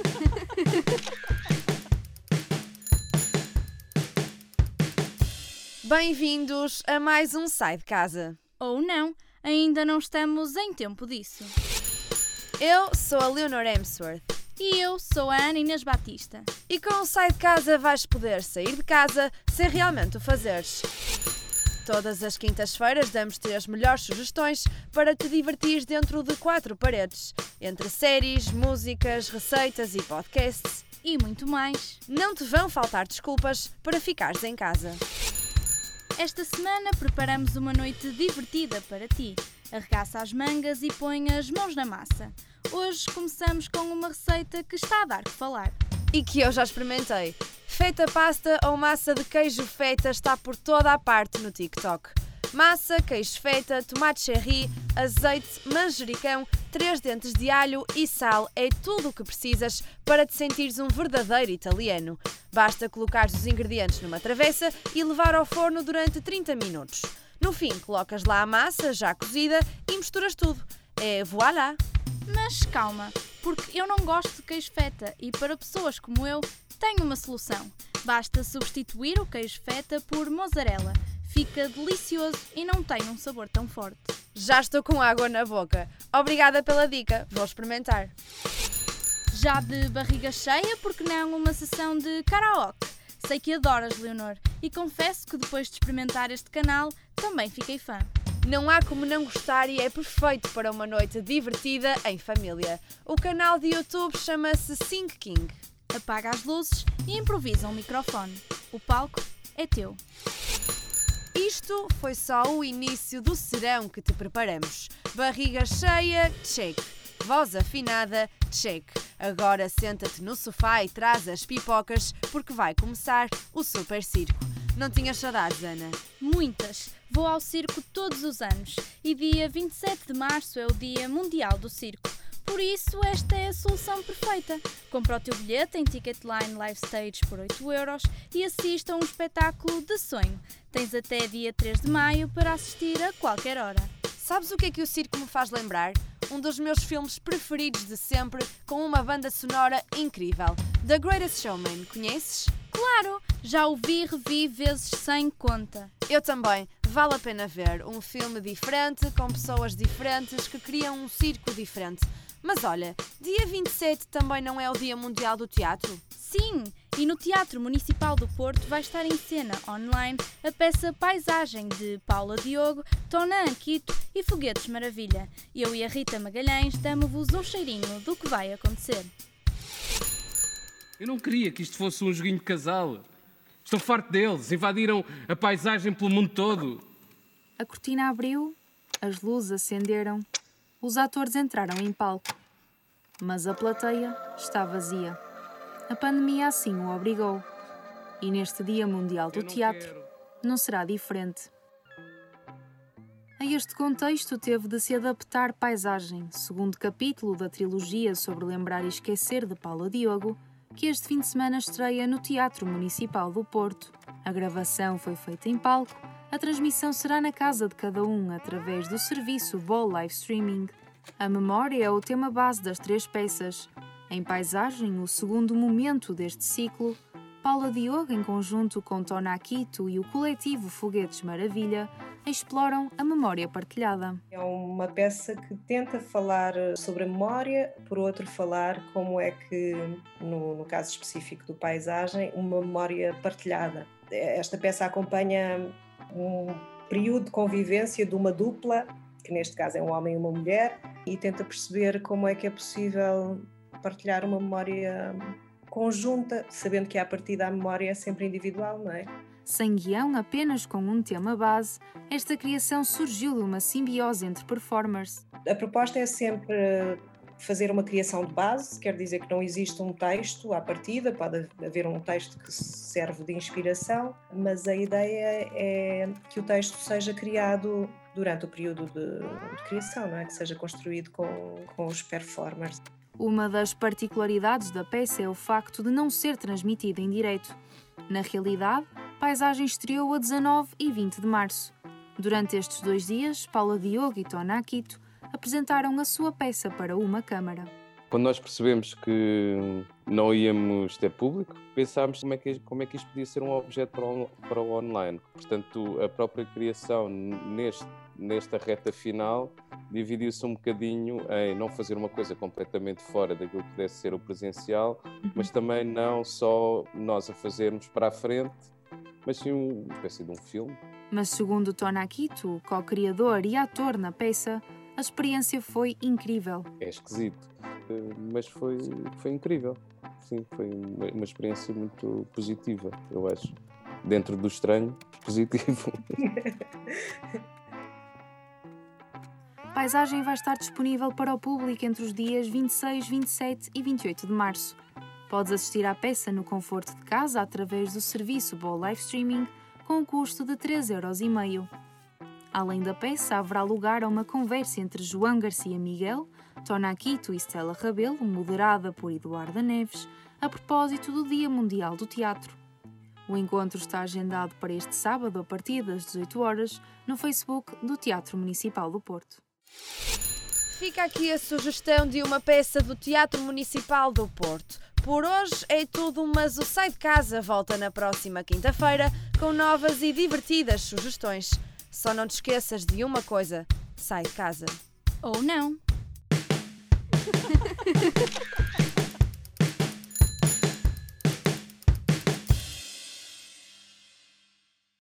Bem-vindos a mais um Sai de Casa. Ou não, ainda não estamos em tempo disso. Eu sou a Leonor Hemsworth E eu sou a Ana Inês Batista. e com o Sai de Casa vais poder sair de casa sem realmente o fazeres. Todas as quintas-feiras damos-te as melhores sugestões para te divertires dentro de quatro paredes, entre séries, músicas, receitas e podcasts. E muito mais. Não te vão faltar desculpas para ficares em casa. Esta semana preparamos uma noite divertida para ti. Arregaça as mangas e põe as mãos na massa. Hoje começamos com uma receita que está a dar que falar. E que eu já experimentei. Feita pasta ou massa de queijo feta está por toda a parte no TikTok. Massa, queijo feta, tomate cherry, azeite, manjericão, três dentes de alho e sal é tudo o que precisas para te sentires um verdadeiro italiano. Basta colocar os ingredientes numa travessa e levar ao forno durante 30 minutos. No fim, colocas lá a massa já cozida e misturas tudo. É voilà! Mas calma, porque eu não gosto de queijo feta e para pessoas como eu, tenho uma solução. Basta substituir o queijo feta por mozzarella. Fica delicioso e não tem um sabor tão forte. Já estou com água na boca. Obrigada pela dica, vou experimentar. Já de barriga cheia, porque não uma sessão de karaoke? Sei que adoras, Leonor, e confesso que depois de experimentar este canal, também fiquei fã. Não há como não gostar e é perfeito para uma noite divertida em família. O canal de YouTube chama-se Sing King. Apaga as luzes e improvisa um microfone. O palco é teu. Isto foi só o início do serão que te preparamos. Barriga cheia, check. Voz afinada, check. Agora senta-te no sofá e traz as pipocas porque vai começar o super circo. Não tinhas saudades, Ana? Muitas. Vou ao circo todos os anos e dia 27 de março é o Dia Mundial do Circo. Por isso, esta é a solução perfeita. Compra o teu bilhete em Ticketline Live Stage por 8 euros e assista a um espetáculo de sonho. Tens até dia 3 de maio para assistir a qualquer hora. Sabes o que é que o circo me faz lembrar? Um dos meus filmes preferidos de sempre, com uma banda sonora incrível. The Greatest Showman, conheces? Claro, já o vi e revi vezes sem conta. Eu também. Vale a pena ver. Um filme diferente, com pessoas diferentes que criam um circo diferente. Mas olha, dia 27 também não é o Dia Mundial do Teatro? Sim, e no Teatro Municipal do Porto vai estar em cena online a peça Paisagem de Paula Diogo, Tona Anquito e Foguetes Maravilha. Eu e a Rita Magalhães damos-vos um cheirinho do que vai acontecer. Eu não queria que isto fosse um joguinho de casal. Estou farto deles. Invadiram a paisagem pelo mundo todo. A cortina abriu, as luzes acenderam, os atores entraram em palco. Mas a plateia está vazia. A pandemia assim o obrigou. E neste Dia Mundial do Teatro quero. não será diferente. A este contexto teve de se adaptar Paisagem, segundo capítulo da trilogia sobre lembrar e esquecer de Paula Diogo, que este fim de semana estreia no Teatro Municipal do Porto. A gravação foi feita em palco, a transmissão será na casa de cada um através do serviço Ball Live Streaming. A memória é o tema base das três peças. Em Paisagem, o segundo momento deste ciclo, Paula Diogo, em conjunto com Tona Aquito e o coletivo Foguetes Maravilha, exploram a memória partilhada. É uma peça que tenta falar sobre a memória, por outro, falar como é que, no, no caso específico do paisagem, uma memória partilhada. Esta peça acompanha um período de convivência de uma dupla, que neste caso é um homem e uma mulher, e tenta perceber como é que é possível partilhar uma memória conjunta, sabendo que a partir da memória é sempre individual, não é? Sem guião, apenas com um tema base, esta criação surgiu de uma simbiose entre performers. A proposta é sempre fazer uma criação de base, quer dizer que não existe um texto à partida, pode haver um texto que serve de inspiração, mas a ideia é que o texto seja criado durante o período de, de criação, não é? que seja construído com, com os performers. Uma das particularidades da peça é o facto de não ser transmitida em direito. Na realidade, Paisagem estreou a 19 e 20 de março. Durante estes dois dias, Paula Diogo e Tona Aquito apresentaram a sua peça para uma câmara. Quando nós percebemos que não íamos ter público, pensámos como é que, como é que isto podia ser um objeto para o, para o online. Portanto, a própria criação neste, nesta reta final dividiu-se um bocadinho em não fazer uma coisa completamente fora daquilo que pudesse ser o presencial, mas também não só nós a fazermos para a frente, mas sim uma espécie de um filme. Mas segundo Tona Akito, co-criador e ator na peça, a experiência foi incrível. É esquisito, eh, mas foi, foi incrível. Sim, foi uma, uma experiência muito positiva, eu acho. Dentro do estranho, positivo. Paisagem vai estar disponível para o público entre os dias 26, 27 e 28 de março. Podes assistir à peça no conforto de casa através do serviço Ball Live Streaming com um custo de 3,5€. Além da peça, haverá lugar a uma conversa entre João Garcia Miguel, Tona Aquito e Stella Rabelo, moderada por Eduarda Neves, a propósito do Dia Mundial do Teatro. O encontro está agendado para este sábado a partir das 18 horas no Facebook do Teatro Municipal do Porto. Fica aqui a sugestão de uma peça do Teatro Municipal do Porto. Por hoje é tudo, mas o Sai de Casa volta na próxima quinta-feira com novas e divertidas sugestões. Só não te esqueças de uma coisa: sai de casa. Ou não.